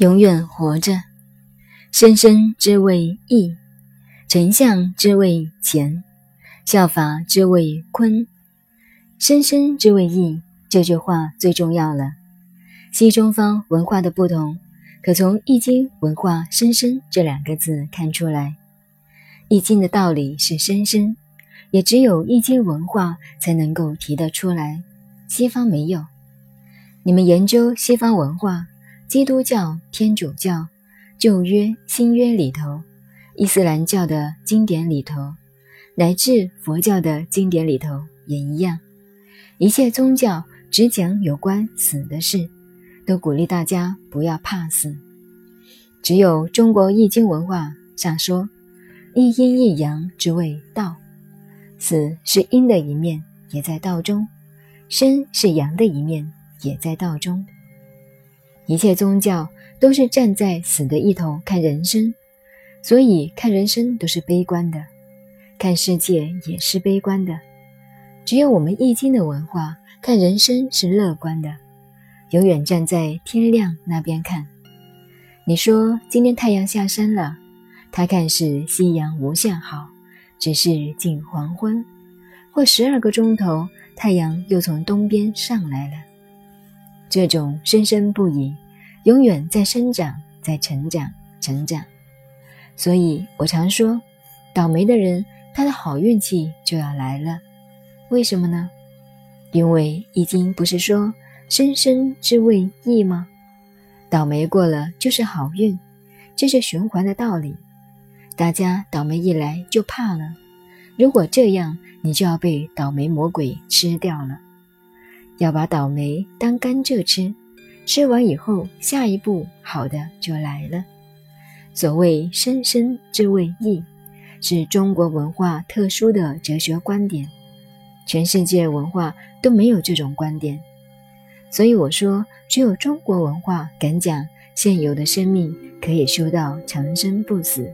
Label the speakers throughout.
Speaker 1: 永远活着。生生之谓易，丞相之谓乾，效法之谓坤。生生之谓易，这句话最重要了。西中方文化的不同，可从《易经》文化“生生”这两个字看出来。《易经》的道理是生生，也只有《易经》文化才能够提得出来，西方没有。你们研究西方文化。基督教、天主教、旧约、新约里头，伊斯兰教的经典里头，乃至佛教的经典里头也一样。一切宗教只讲有关死的事，都鼓励大家不要怕死。只有中国易经文化上说：“一阴一阳之谓道，死是阴的一面，也在道中；生是阳的一面，也在道中。”一切宗教都是站在死的一头看人生，所以看人生都是悲观的，看世界也是悲观的。只有我们易经的文化看人生是乐观的，永远站在天亮那边看。你说今天太阳下山了，他看是夕阳无限好，只是近黄昏，或十二个钟头，太阳又从东边上来了。这种生生不已，永远在生长，在成长，成长。所以我常说，倒霉的人，他的好运气就要来了。为什么呢？因为易经不是说“生生之谓易”吗？倒霉过了就是好运，这是循环的道理。大家倒霉一来就怕了，如果这样，你就要被倒霉魔鬼吃掉了。要把倒霉当甘蔗吃，吃完以后，下一步好的就来了。所谓“生生之谓易”，是中国文化特殊的哲学观点，全世界文化都没有这种观点。所以我说，只有中国文化敢讲现有的生命可以修到长生不死，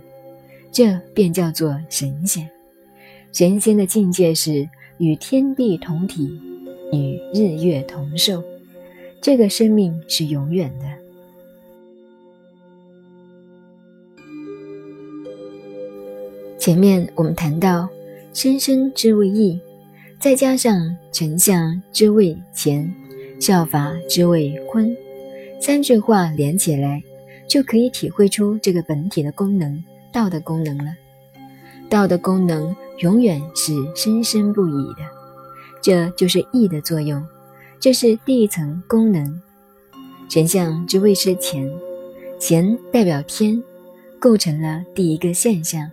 Speaker 1: 这便叫做神仙。神仙的境界是与天地同体。与日月同寿，这个生命是永远的。前面我们谈到“生生之谓易”，再加上“丞相之谓乾，效法之谓坤”，三句话连起来，就可以体会出这个本体的功能——道的功能了。道的功能永远是生生不已的。这就是义的作用，这是第一层功能。神像之谓是乾，乾代表天，构成了第一个现象。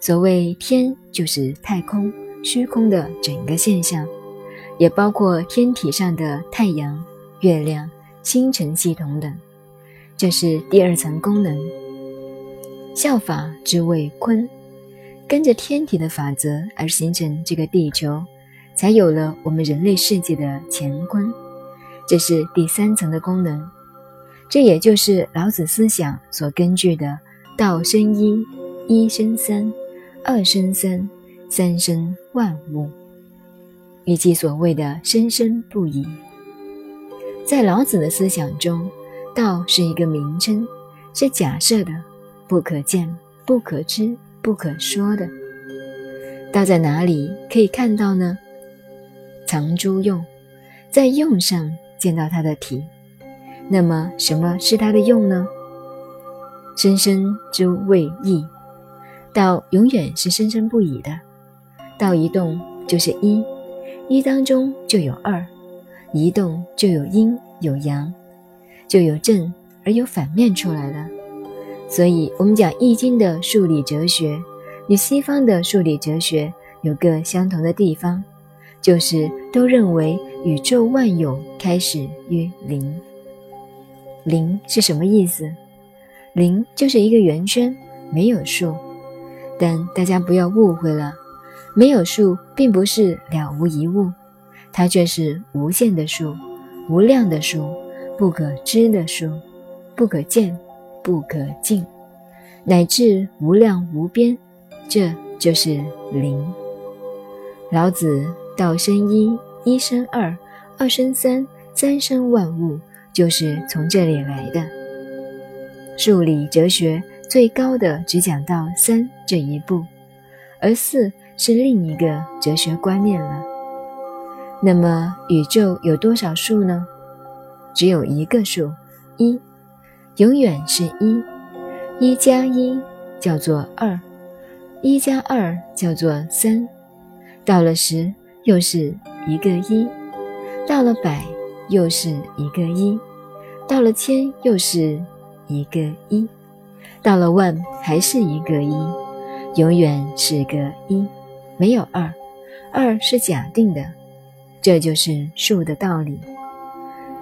Speaker 1: 所谓天，就是太空、虚空的整个现象，也包括天体上的太阳、月亮、星辰系统等。这是第二层功能。效法之谓坤，跟着天体的法则而形成这个地球。才有了我们人类世界的乾坤，这是第三层的功能。这也就是老子思想所根据的“道生一，一生三，二生三，三生万物”，以及所谓的“生生不已”。在老子的思想中，道是一个名称，是假设的，不可见、不可知、不可说的。道在哪里可以看到呢？藏诸用，在用上见到它的体，那么什么是它的用呢？生生之谓易，道永远是生生不已的。道一动就是一，一当中就有二，一动就有阴有阳，就有正而有反面出来了。所以，我们讲《易经》的数理哲学与西方的数理哲学有个相同的地方。就是都认为宇宙万有开始于零。零是什么意思？零就是一个圆圈，没有数。但大家不要误会了，没有数并不是了无一物，它却是无限的数、无量的数、不可知的数、不可见、不可尽，乃至无量无边，这就是零。老子。道生一，一生二，二生三，三生万物，就是从这里来的。数理哲学最高的只讲到三这一步，而四是另一个哲学观念了。那么宇宙有多少数呢？只有一个数，一，永远是一。一加一叫做二，一加二叫做三。到了十，又是一个一；到了百，又是一个一；到了千，又是一个一；到了万，还是一个一。永远是个一，没有二。二是假定的，这就是数的道理。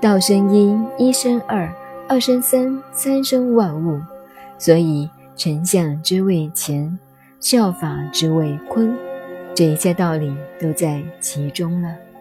Speaker 1: 道生一，一生二，二生三，三生万物。所以，丞相之谓乾，效法之谓坤，这一切道理都在其中了。